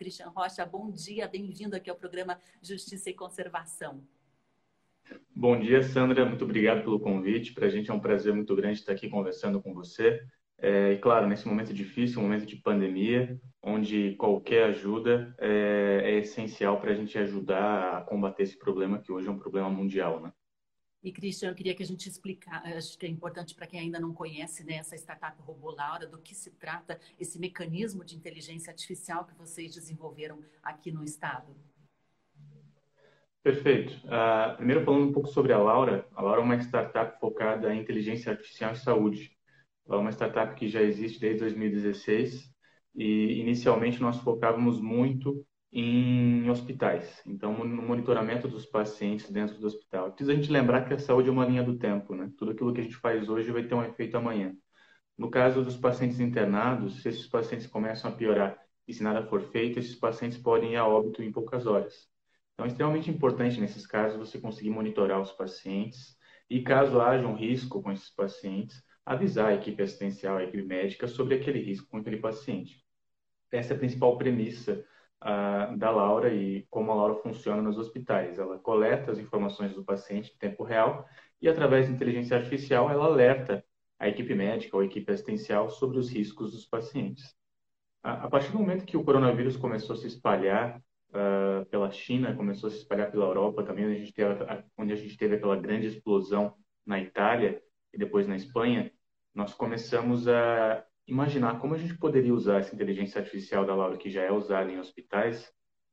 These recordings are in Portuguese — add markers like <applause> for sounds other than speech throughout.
Christian Rocha, bom dia, bem-vindo aqui ao programa Justiça e Conservação. Bom dia, Sandra. Muito obrigado pelo convite. Para a gente é um prazer muito grande estar aqui conversando com você. É, e claro, nesse momento difícil, um momento de pandemia, onde qualquer ajuda é, é essencial para a gente ajudar a combater esse problema que hoje é um problema mundial, né? E, Christian, eu queria que a gente explicasse, acho que é importante para quem ainda não conhece né, essa startup Robô Laura, do que se trata esse mecanismo de inteligência artificial que vocês desenvolveram aqui no Estado. Perfeito. Uh, primeiro, falando um pouco sobre a Laura. A Laura é uma startup focada em inteligência artificial em saúde. Ela é uma startup que já existe desde 2016 e, inicialmente, nós focávamos muito em hospitais. Então, no monitoramento dos pacientes dentro do hospital. Precisa a gente lembrar que a saúde é uma linha do tempo, né? Tudo aquilo que a gente faz hoje vai ter um efeito amanhã. No caso dos pacientes internados, se esses pacientes começam a piorar e se nada for feito, esses pacientes podem ir a óbito em poucas horas. Então, é extremamente importante nesses casos você conseguir monitorar os pacientes e, caso haja um risco com esses pacientes, avisar a equipe assistencial, a equipe médica sobre aquele risco com aquele paciente. Essa é a principal premissa uh, da Laura e como a Laura funciona nos hospitais. Ela coleta as informações do paciente em tempo real e, através da inteligência artificial, ela alerta a equipe médica ou a equipe assistencial sobre os riscos dos pacientes. A, a partir do momento que o coronavírus começou a se espalhar uh, pela China, começou a se espalhar pela Europa também, onde a gente teve, onde a gente teve aquela grande explosão na Itália e depois na Espanha, nós começamos a imaginar como a gente poderia usar essa inteligência artificial da Laura, que já é usada em hospitais.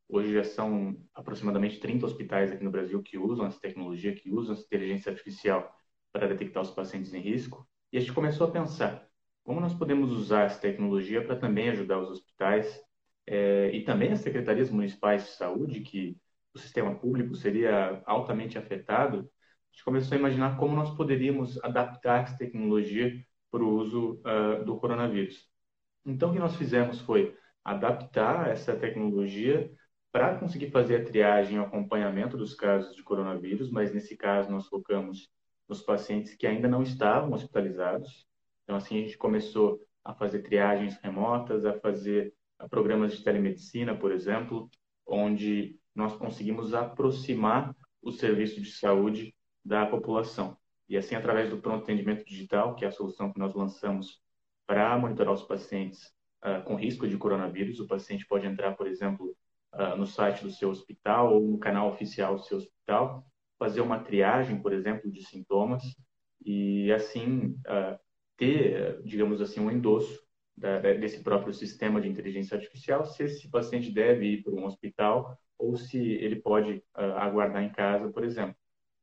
Hoje já são aproximadamente 30 hospitais aqui no Brasil que usam essa tecnologia, que usam essa inteligência artificial para detectar os pacientes em risco. E a gente começou a pensar como nós podemos usar essa tecnologia para também ajudar os hospitais é, e também as secretarias municipais de saúde, que o sistema público seria altamente afetado. A gente começou a imaginar como nós poderíamos adaptar essa tecnologia para o uso uh, do coronavírus. Então, o que nós fizemos foi adaptar essa tecnologia para conseguir fazer a triagem e acompanhamento dos casos de coronavírus, mas nesse caso nós focamos nos pacientes que ainda não estavam hospitalizados. Então, assim, a gente começou a fazer triagens remotas, a fazer programas de telemedicina, por exemplo, onde nós conseguimos aproximar o serviço de saúde da população. E assim, através do pronto atendimento digital, que é a solução que nós lançamos para monitorar os pacientes uh, com risco de coronavírus, o paciente pode entrar, por exemplo, uh, no site do seu hospital ou no canal oficial do seu hospital, fazer uma triagem, por exemplo, de sintomas e assim uh, ter, digamos assim, um endosso da, desse próprio sistema de inteligência artificial, se esse paciente deve ir para um hospital ou se ele pode aguardar em casa, por exemplo.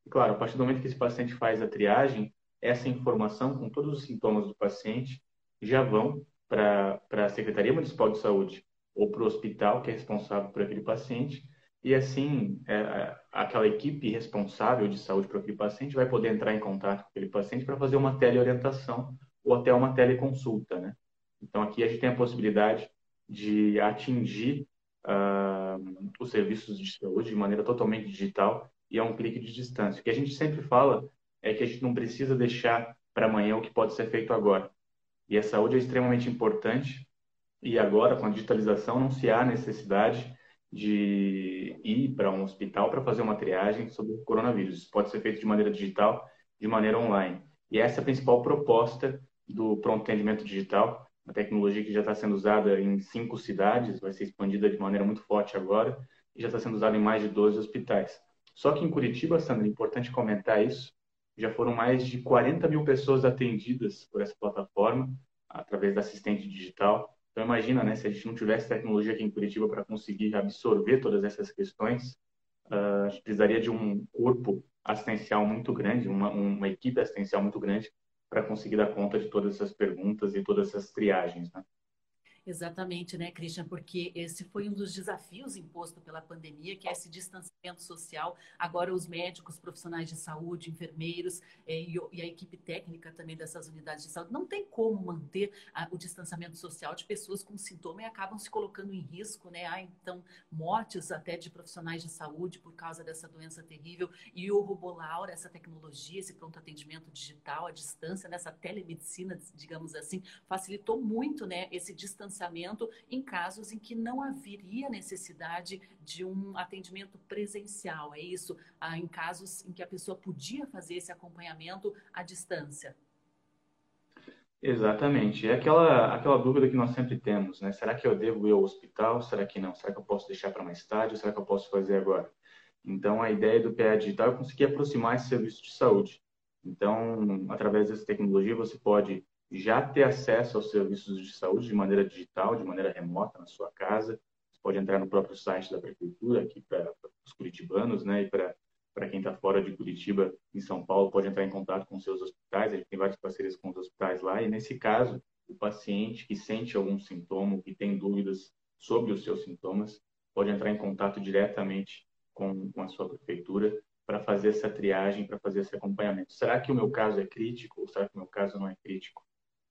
E, claro, a partir do momento que esse paciente faz a triagem, essa informação com todos os sintomas do paciente já vão para a Secretaria Municipal de Saúde ou para o hospital que é responsável por aquele paciente. E assim, é, aquela equipe responsável de saúde para aquele paciente vai poder entrar em contato com aquele paciente para fazer uma teleorientação ou até uma teleconsulta, né? Então, aqui a gente tem a possibilidade de atingir uh, os serviços de saúde de maneira totalmente digital e a é um clique de distância. O que a gente sempre fala é que a gente não precisa deixar para amanhã o que pode ser feito agora. E a saúde é extremamente importante e agora, com a digitalização, não se há necessidade de ir para um hospital para fazer uma triagem sobre o coronavírus. Isso pode ser feito de maneira digital, de maneira online. E essa é a principal proposta do pronto atendimento digital, uma tecnologia que já está sendo usada em cinco cidades, vai ser expandida de maneira muito forte agora, e já está sendo usada em mais de 12 hospitais. Só que em Curitiba, Sandra, é importante comentar isso, já foram mais de 40 mil pessoas atendidas por essa plataforma, através da assistente digital. Então, imagina, né, se a gente não tivesse tecnologia aqui em Curitiba para conseguir absorver todas essas questões, uh, a gente precisaria de um corpo assistencial muito grande, uma, uma equipe assistencial muito grande para conseguir dar conta de todas essas perguntas e todas essas triagens, né? Exatamente, né, Christian? Porque esse foi um dos desafios imposto pela pandemia, que é esse distanciamento social. Agora, os médicos, profissionais de saúde, enfermeiros eh, e, a equipe técnica também dessas unidades de saúde não tem como manter a, o distanciamento social de pessoas com sintoma e acabam se colocando em risco, né? Há, então, mortes até de profissionais de saúde por causa dessa doença terrível. E o Robolaura, essa tecnologia, esse pronto atendimento digital, à distância, nessa telemedicina, digamos assim, facilitou muito, né, esse distanciamento em casos em que não haveria necessidade de um atendimento presencial. É isso? Ah, em casos em que a pessoa podia fazer esse acompanhamento à distância. Exatamente. É aquela, aquela dúvida que nós sempre temos, né? Será que eu devo ir ao hospital? Será que não? Será que eu posso deixar para mais tarde? Ou será que eu posso fazer agora? Então, a ideia do PA Digital é conseguir aproximar esse serviço de saúde. Então, através dessa tecnologia, você pode já ter acesso aos serviços de saúde de maneira digital, de maneira remota, na sua casa. Você pode entrar no próprio site da prefeitura, aqui para os curitibanos, né, e para quem está fora de Curitiba, em São Paulo, pode entrar em contato com seus hospitais. A gente tem várias parcerias com os hospitais lá. E nesse caso, o paciente que sente algum sintoma, que tem dúvidas sobre os seus sintomas, pode entrar em contato diretamente com, com a sua prefeitura para fazer essa triagem, para fazer esse acompanhamento. Será que o meu caso é crítico ou será que o meu caso não é crítico?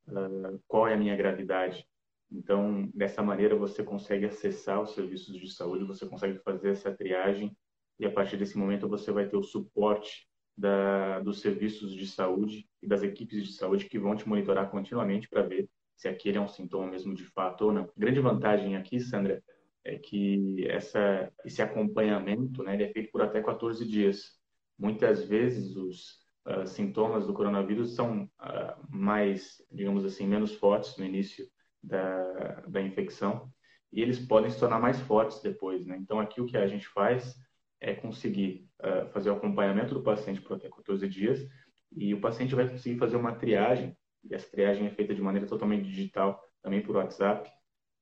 Uh, qual é a minha gravidade? Então, dessa maneira, você consegue acessar os serviços de saúde, você consegue fazer essa triagem e a partir desse momento você vai ter o suporte da, dos serviços de saúde e das equipes de saúde que vão te monitorar continuamente para ver se aquele é um sintoma mesmo de fato ou não. Grande vantagem aqui, Sandra, é que essa, esse acompanhamento né, é feito por até 14 dias. Muitas vezes os uh, sintomas do coronavírus são uh, mais, digamos assim, menos fortes no início da, da infecção e eles podem se tornar mais fortes depois. Né? Então, aqui o que a gente faz é conseguir uh, fazer o acompanhamento do paciente por até 14 dias e o paciente vai conseguir fazer uma triagem, e essa triagem é feita de maneira totalmente digital, também por WhatsApp,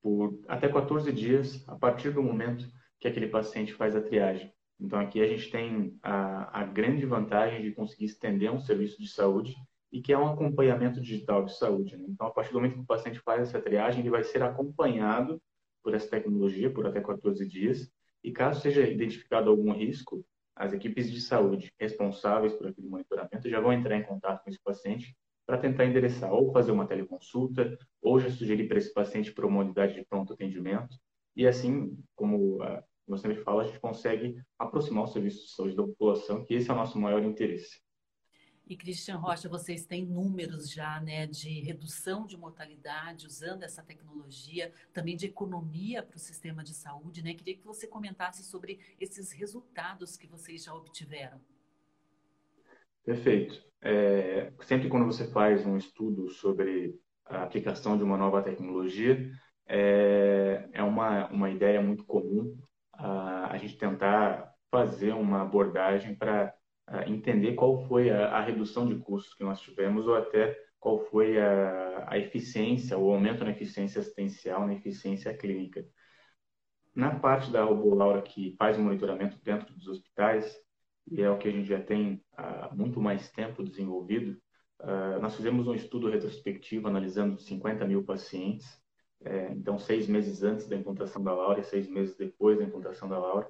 por até 14 dias a partir do momento que aquele paciente faz a triagem. Então, aqui a gente tem a, a grande vantagem de conseguir estender um serviço de saúde e que é um acompanhamento digital de saúde. Né? Então, a partir do momento que o paciente faz essa triagem, ele vai ser acompanhado por essa tecnologia por até 14 dias e caso seja identificado algum risco, as equipes de saúde responsáveis por aquele monitoramento já vão entrar em contato com esse paciente para tentar endereçar ou fazer uma teleconsulta ou já sugerir para esse paciente para uma unidade de pronto atendimento. E assim, como uh, você sempre fala, a gente consegue aproximar o serviço de saúde da população, que esse é o nosso maior interesse. E Cristian Rocha, vocês têm números já né, de redução de mortalidade usando essa tecnologia, também de economia para o sistema de saúde, né? Queria que você comentasse sobre esses resultados que vocês já obtiveram. Perfeito. É, sempre quando você faz um estudo sobre a aplicação de uma nova tecnologia, é, é uma, uma ideia muito comum a, gente tentar fazer uma abordagem para entender qual foi a, a, redução de custos que nós tivemos ou até qual foi a, a eficiência, o aumento na eficiência assistencial, na eficiência clínica. Na parte da Robolaura que faz o monitoramento dentro dos hospitais, e é o que a gente já tem há muito mais tempo desenvolvido, uh, nós fizemos um estudo retrospectivo analisando 50 mil pacientes, é, então seis meses antes da implantação da Laura e seis meses depois da implantação da Laura,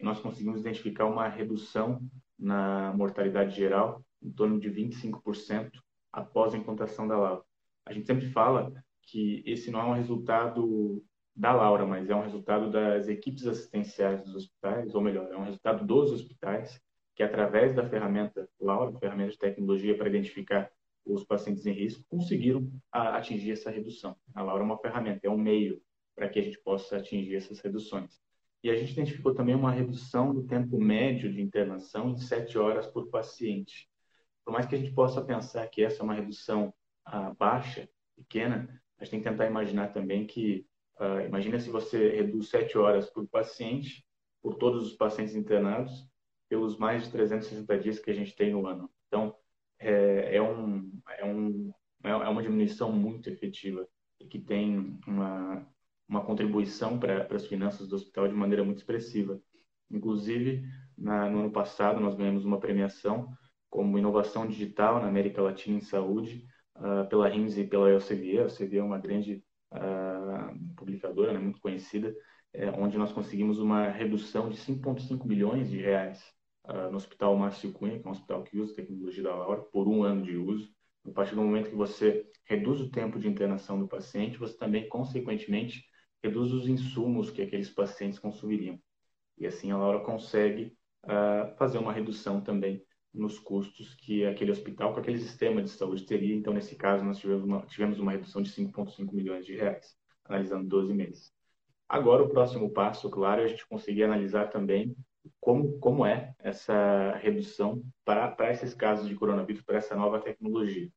nós conseguimos identificar uma redução na mortalidade geral, em torno de 25% após a implantação da Laura. A gente sempre fala que esse não é um resultado da Laura, mas é um resultado das equipes assistenciais dos hospitais, ou melhor, é um resultado dos hospitais, que através da ferramenta Laura, ferramenta de tecnologia para identificar os pacientes em risco, conseguiram atingir essa redução. A Laura é uma ferramenta, é um meio para que a gente possa atingir essas reduções. E a gente identificou também uma redução do tempo médio de internação em sete horas por paciente. Por mais que a gente possa pensar que essa é uma redução ah, baixa, pequena, a gente tem que tentar imaginar também que, ah, imagina se você reduz sete horas por paciente, por todos os pacientes internados, pelos mais de 360 dias que a gente tem no ano. Então, é, é, um, é, um, é uma diminuição muito efetiva e que tem uma, uma contribuição para as finanças do hospital de maneira muito expressiva. Inclusive, na, no ano passado, nós ganhamos uma premiação como inovação digital na América Latina em saúde uh, pela RIMS e pela Elsevier. A Elsevier é uma grande uh, publicadora, né, muito conhecida, é, onde nós conseguimos uma redução de 5,5 milhões de reais uh, no Hospital Márcio Cunha, que é um hospital que usa tecnologia da Laura, por um ano de uso. A partir do momento que você reduz o tempo de internação do paciente, você também, consequentemente, reduz os insumos que aqueles pacientes consumiriam. E assim a Laura consegue uh, fazer uma redução também nos custos que aquele hospital, com aquele sistema de saúde teria. Então, nesse caso, nós tivemos uma, tivemos uma redução de 5,5 milhões de reais. analisando 12 meses. Agora, o próximo passo, claro, é a gente conseguir analisar também como, como é essa redução para esses casos de coronavírus, para essa nova tecnologia.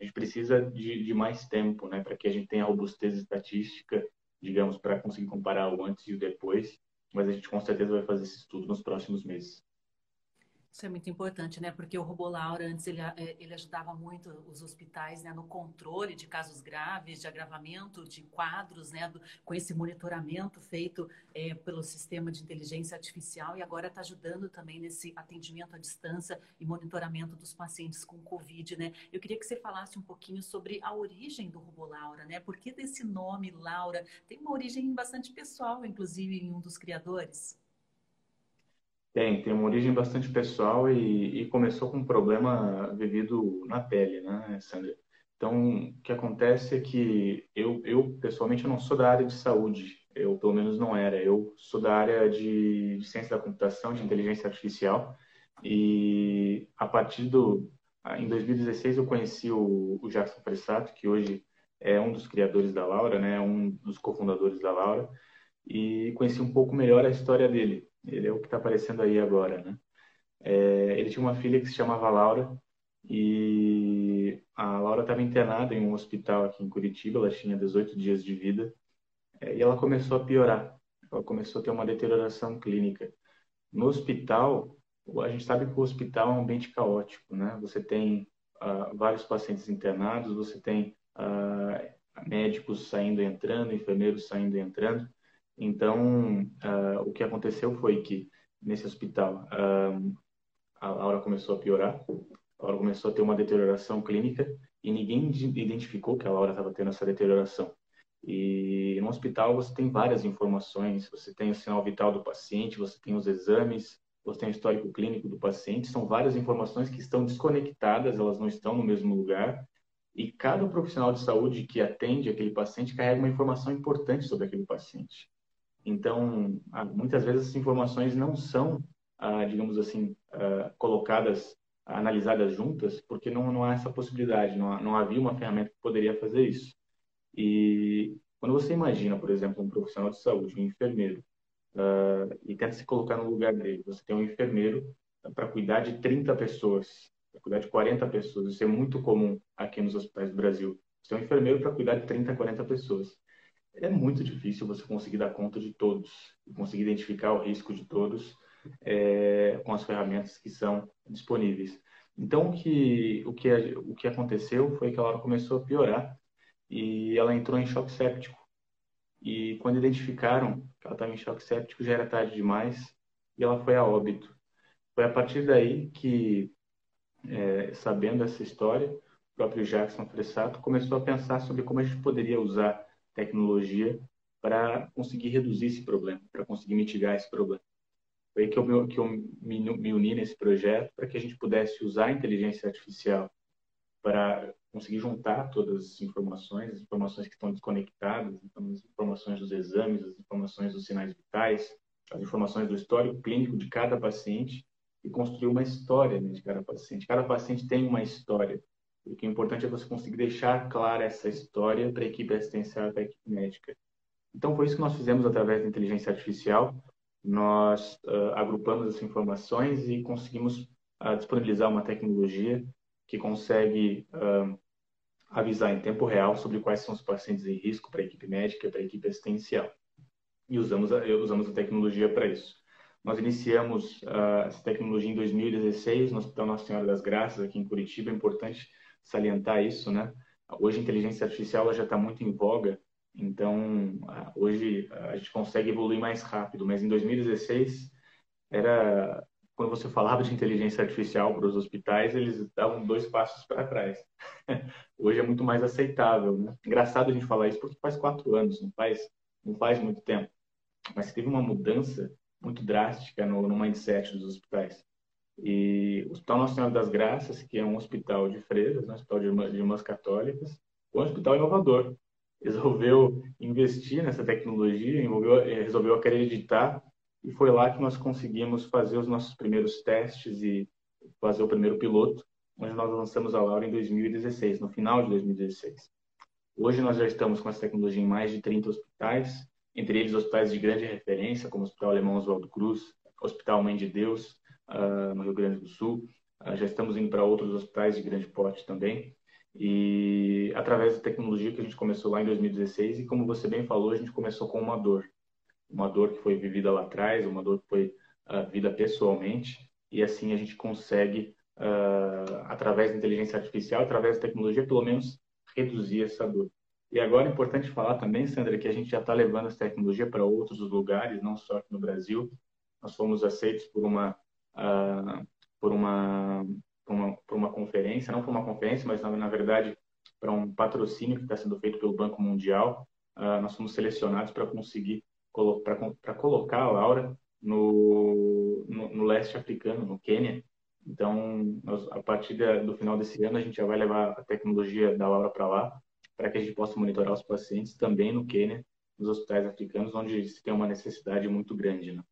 A gente precisa de, de mais tempo, né, para que a gente tenha robustez estatística, digamos, para conseguir comparar o antes e o depois, mas a gente com certeza vai fazer esse estudo nos próximos meses. Isso é muito importante, né? Porque o Robô Laura, antes, ele, é, ele ajudava muito os hospitais né? no controle de casos graves, de agravamento de quadros, né? Do, com esse monitoramento feito é, pelo sistema de inteligência artificial e agora está ajudando também nesse atendimento à distância e monitoramento dos pacientes com Covid, né? Eu queria que você falasse um pouquinho sobre a origem do Robô Laura, né? Por que desse nome Laura? Tem uma origem bastante pessoal, inclusive, em um dos criadores. Tem, tem uma origem bastante pessoal e, e começou com um problema vivido na pele, né, Sandra? Então, o que acontece é que eu, eu pessoalmente, eu não sou da área de saúde, eu pelo menos não era. Eu sou da área de, de ciência da computação, de inteligência artificial, e a partir do. Em 2016, eu conheci o, o Jackson Pressato, que hoje é um dos criadores da Laura, né, um dos cofundadores da Laura, e conheci um pouco melhor a história dele. Ele é o que está aparecendo aí agora, né? É, ele tinha uma filha que se chamava Laura e a Laura estava internada em um hospital aqui em Curitiba. Ela tinha 18 dias de vida é, e ela começou a piorar. Ela começou a ter uma deterioração clínica. No hospital, a gente sabe que o hospital é um ambiente caótico, né? Você tem uh, vários pacientes internados, você tem uh, médicos saindo e entrando, enfermeiros saindo e entrando. Então, uh, o que aconteceu foi que nesse hospital uh, a Laura começou a piorar, a Laura começou a ter uma deterioração clínica e ninguém identificou que a Laura estava tendo essa deterioração. E no hospital você tem várias informações, você tem o sinal vital do paciente, você tem os exames, você tem o histórico clínico do paciente, são várias informações que estão desconectadas, elas não estão no mesmo lugar. E cada profissional de saúde que atende aquele paciente carrega uma informação importante sobre aquele paciente. Então, ah, muitas vezes as informações não são, ah, digamos assim, ah, colocadas, analisadas juntas, porque não, não há essa possibilidade, não, não havia uma ferramenta que poderia fazer isso. E quando você imagina, por exemplo, um profissional de saúde, um enfermeiro, e tenta se colocar no lugar dele, você tem um enfermeiro para cuidar de 30 pessoas, para cuidar de 40 pessoas, isso é muito comum aqui nos hospitais do Brasil. Você tem um enfermeiro para cuidar de 30, 40 pessoas é muito difícil você conseguir dar conta de todos, conseguir identificar o risco de todos é, com as ferramentas que são disponíveis. Então, o que, o, que, o que aconteceu foi que ela começou a piorar e ela entrou em choque séptico. E quando identificaram que ela estava em choque séptico, já era tarde demais e ela foi a óbito. Foi a partir daí que, é, sabendo essa história, o próprio Jackson Fressato começou a pensar sobre como a gente poderia usar tecnologia para conseguir reduzir esse problema, para conseguir mitigar esse problema. Foi aí que eu, que eu me, me uni nesse projeto para que a gente pudesse usar a inteligência artificial para conseguir juntar todas as informações, as informações que estão desconectadas, então, as informações dos exames, as informações dos sinais vitais, as informações do histórico clínico de cada paciente e construir uma história né, de cada paciente. Cada paciente tem uma história. O que é importante é você conseguir deixar clara essa história para a equipe assistencial e para a equipe médica. Então, foi isso que nós fizemos através da inteligência artificial. Nós uh, agrupamos essas informações e conseguimos uh, disponibilizar uma tecnologia que consegue uh, avisar em tempo real sobre quais são os pacientes em risco para a equipe médica e para a equipe assistencial. E usamos a, usamos a tecnologia para isso. Nós iniciamos essa tecnologia em 2016 no Hospital Nossa Senhora das Graças, aqui em Curitiba. É importante salientar isso, né? Hoje a inteligência artificial já está muito em voga, então hoje a gente consegue evoluir mais rápido, mas em 2016 era quando você falava de inteligência artificial para os hospitais, eles davam dois passos para trás. <laughs> Hoje é muito mais aceitável. Né? Engraçado a gente falar isso porque faz quatro anos, não faz, não faz muito tempo. Mas teve uma mudança muito drástica no, no mindset dos hospitais. E o Hospital Nossa Senhora das Graças, que é um hospital de freiras, um hospital de irmãs, de irmãs católicas, um hospital inovador. Resolveu investir nessa tecnologia, envolveu, eh, resolveu acreditar, e foi lá que nós conseguimos fazer os nossos primeiros testes e fazer o primeiro piloto, onde nós lançamos a Laura em 2016, no final de 2016. Hoje nós já estamos com essa tecnologia em mais de 30 hospitais, entre eles hospitais de grande referência, como o Hospital Alemão Oswaldo Cruz, Hospital Mãe de Deus, uh, no Rio Grande do Sul. Uh, já estamos indo para outros hospitais de grande porte também. E através da tecnologia que a gente começou lá em 2016, e como você bem falou, a gente começou com uma dor. Uma dor que foi vivida lá atrás, uma dor que foi uh, vivida pessoalmente, e assim a gente consegue, através da inteligência artificial, através da tecnologia, pelo menos reduzir essa dor. E agora é importante falar também, Sandra, que a gente já está levando essa tecnologia para outros lugares, não só aqui no Brasil. Nós fomos aceitos por uma, uh, por uma, por uma, por uma conferência, não por uma conferência, mas na, na verdade para um patrocínio que está sendo feito pelo Banco Mundial. Uh, nós fomos selecionados para conseguir para colocar a Laura no, no, no, leste africano, no Quênia. Então, nós, a partir da, do final desse ano, a gente já vai levar a tecnologia da Laura para lá para que a gente possa monitorar os pacientes também no Quênia, nos hospitais africanos, onde se tem uma necessidade muito grande. Né?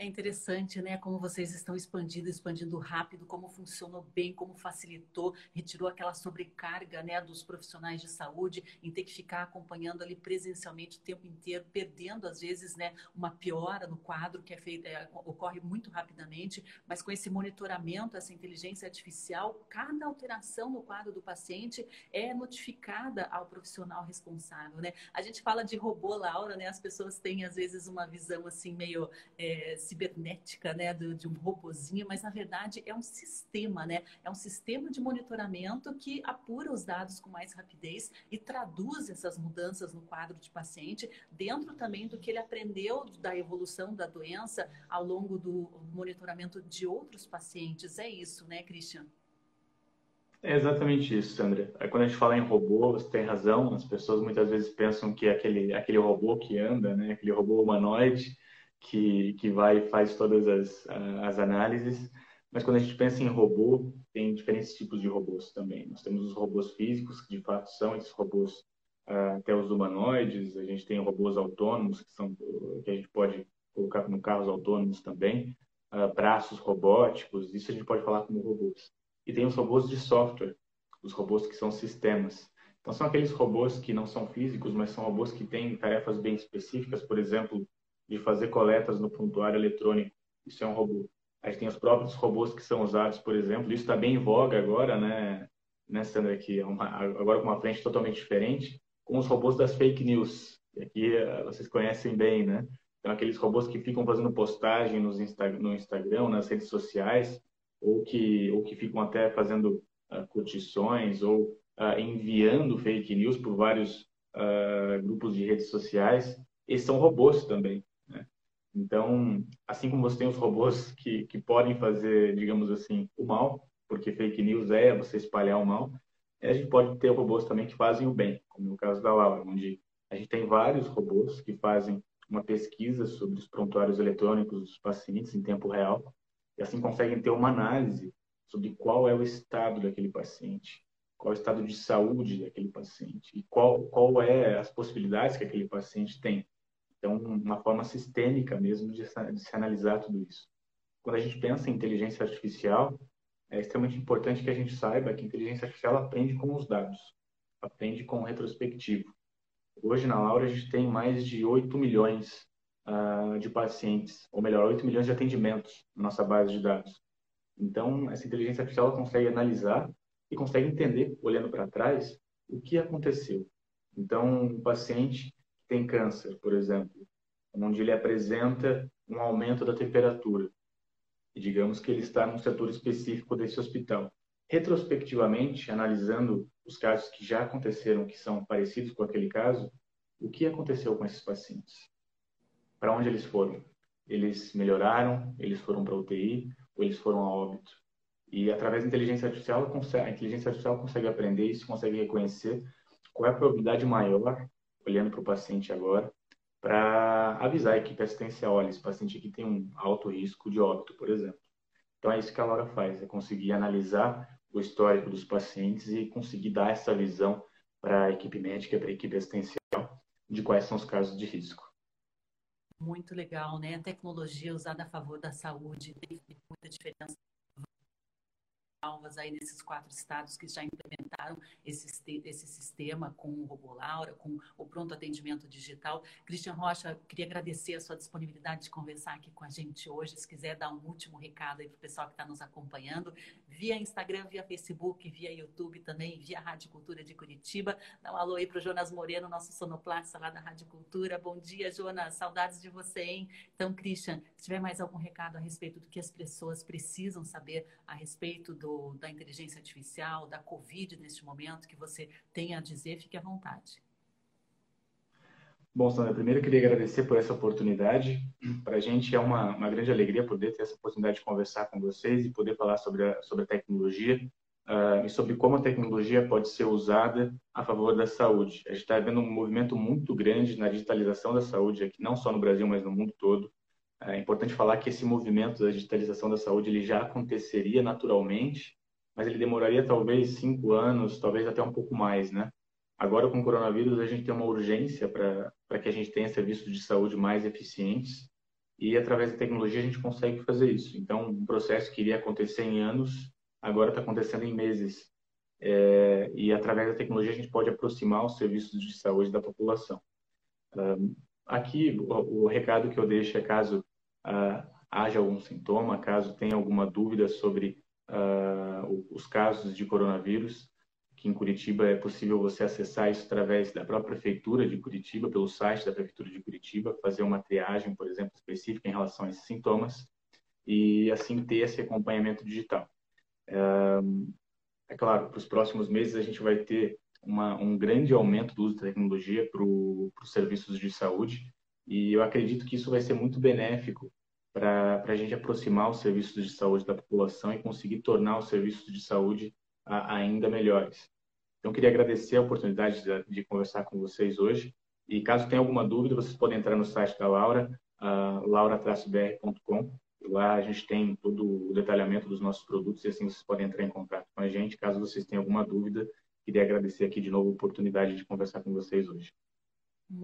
É interessante, né? Como vocês estão expandindo, expandindo rápido, como funcionou bem, como facilitou, retirou aquela sobrecarga, né, dos profissionais de saúde em ter que ficar acompanhando ali presencialmente o tempo inteiro, perdendo às vezes, né, uma piora no quadro que é feito, é, ocorre muito rapidamente, mas com esse monitoramento, essa inteligência artificial, cada alteração no quadro do paciente é notificada ao profissional responsável, né? A gente fala de robô, Laura, né? As pessoas têm às vezes uma visão assim meio é, cibernética, né, de, um robozinho, mas na verdade é um sistema, né? É um sistema de monitoramento que apura os dados com mais rapidez e traduz essas mudanças no quadro de paciente, dentro também do que ele aprendeu da evolução da doença ao longo do monitoramento de outros pacientes. É isso, né, Christian? É exatamente isso, Sandra. Quando a gente fala em robô, você tem razão. As pessoas muitas vezes pensam que é aquele, aquele robô que anda, né? aquele robô humanoide que, que vai e faz todas as, as análises. Mas quando a gente pensa em robô, tem diferentes tipos de robôs também. Nós temos os robôs físicos, que de fato são esses robôs uh, até os humanoides. A gente tem robôs autônomos, que, são, que a gente pode colocar como carros autônomos também. Uh, braços robóticos, isso a gente pode falar como robôs. E tem os robôs de software, os robôs que são sistemas. Então, são aqueles robôs que não são físicos, mas são robôs que têm tarefas bem específicas, por exemplo, de fazer coletas no prontuário eletrônico. Isso é um robô. A gente tem os próprios robôs que são usados, por exemplo. Isso está bem em voga agora, né, né Sandra? Que é uma, agora com uma frente totalmente diferente, com os robôs das fake news. E aqui eh, vocês conhecem bem, né? Então, aqueles robôs que ficam fazendo postagem nos Insta, no Instagram, nas redes sociais, ou que, ou que ficam até fazendo uh, curtições ou uh, enviando fake news por vários uh, grupos de redes sociais. Esses são robôs também. Então, assim como você tem os robôs que, que podem fazer, digamos assim, o mal, porque fake news é você espalhar o mal, a gente pode ter robôs também que fazem o bem, como no caso da Laura, onde a gente tem vários robôs que fazem uma pesquisa sobre os prontuários eletrônicos dos pacientes em tempo real, e assim conseguem ter uma análise sobre qual é o estado daquele paciente, qual é o estado de saúde daquele paciente e qual, qual é as possibilidades que aquele paciente tem então, uma forma sistêmica mesmo de, de se analisar tudo isso. Quando a gente pensa em inteligência artificial, é extremamente importante que a gente saiba que a inteligência artificial aprende com os dados, aprende com o retrospectivo. Hoje, na Laura, a gente tem mais de 8 milhões uh, de pacientes, ou melhor, 8 milhões de atendimentos na nossa base de dados. Então, essa inteligência artificial consegue analisar e consegue entender, olhando para trás, o que aconteceu. Então, o paciente tem câncer, por exemplo, onde ele apresenta um aumento da temperatura. E digamos que ele está num setor específico desse hospital. Retrospectivamente, analisando os casos que já aconteceram, que são parecidos com aquele caso, o que aconteceu com esses pacientes? Para onde eles foram? Eles melhoraram? Eles foram para UTI? Ou eles foram a óbito? E através da inteligência artificial, a inteligência artificial consegue aprender isso, consegue reconhecer qual é a probabilidade maior olhando para o paciente agora, para avisar a equipe assistencial, olha, esse paciente aqui tem um alto risco de óbito, por exemplo. Então é isso que a Laura faz, é conseguir analisar o histórico dos pacientes e conseguir dar essa visão para a equipe médica, para a equipe assistencial, de quais são os casos de risco. Muito legal, né? A tecnologia usada a favor da saúde tem muita diferença alvas aí nesses quatro estados que já implementaram implementaram esse, esse sistema com o Robô Laura, com o pronto atendimento digital. Cristian Rocha, queria agradecer a sua disponibilidade de conversar aqui com a gente hoje. Se quiser dar um último recado aí para o pessoal que está nos acompanhando, via Instagram, via Facebook, via YouTube também, via Rádio Cultura de Curitiba. Dá um alô aí para o Jonas Moreno, nosso sonoplasta lá da Rádio Cultura. Bom dia, Jonas. Saudades de você, hein? Então, Christian, se tiver mais algum recado a respeito do que as pessoas precisam saber a respeito do, da inteligência artificial, da Covid neste momento, que você tem a dizer, fique à vontade. Bom, Sandra, primeiro eu queria agradecer por essa oportunidade. Para a gente é uma, uma grande alegria poder ter essa oportunidade de conversar com vocês e poder falar sobre a, sobre a tecnologia uh, e sobre como a tecnologia pode ser usada a favor da saúde. A gente está vendo um movimento muito grande na digitalização da saúde aqui, não só no Brasil, mas no mundo todo. É importante falar que esse movimento da digitalização da saúde ele já aconteceria naturalmente, mas ele demoraria talvez cinco anos, talvez até um pouco mais, né? Agora, com o coronavírus, a gente tem uma urgência para que a gente tenha serviços de saúde mais eficientes e, através da tecnologia, a gente consegue fazer isso. Então, um processo que iria acontecer em anos, agora está acontecendo em meses. É, e, através da tecnologia, a gente pode aproximar os serviços de saúde da população. Um, aqui, o, o, recado que eu deixo é caso uh, haja algum sintoma, caso tenha alguma dúvida sobre uh, os casos de coronavírus, que em Curitiba é possível você acessar isso através da própria prefeitura de Curitiba, pelo site da prefeitura de Curitiba, fazer uma triagem, por exemplo, específica em relação a esses sintomas e assim ter esse acompanhamento digital. É claro, para os próximos meses a gente vai ter uma, um grande aumento do uso da tecnologia para os serviços de saúde e eu acredito que isso vai ser muito benéfico para a gente aproximar os serviços de saúde da população e conseguir tornar os serviços de saúde ainda melhores. Então, queria agradecer a oportunidade de, de, conversar com vocês hoje. E caso tenha alguma dúvida, vocês podem entrar no site da Laura, uh, laura-br.com. Lá a gente tem todo o detalhamento dos nossos produtos e assim vocês podem entrar em contato com a gente. Caso vocês tenham alguma dúvida, queria agradecer aqui de novo a oportunidade de conversar com vocês hoje.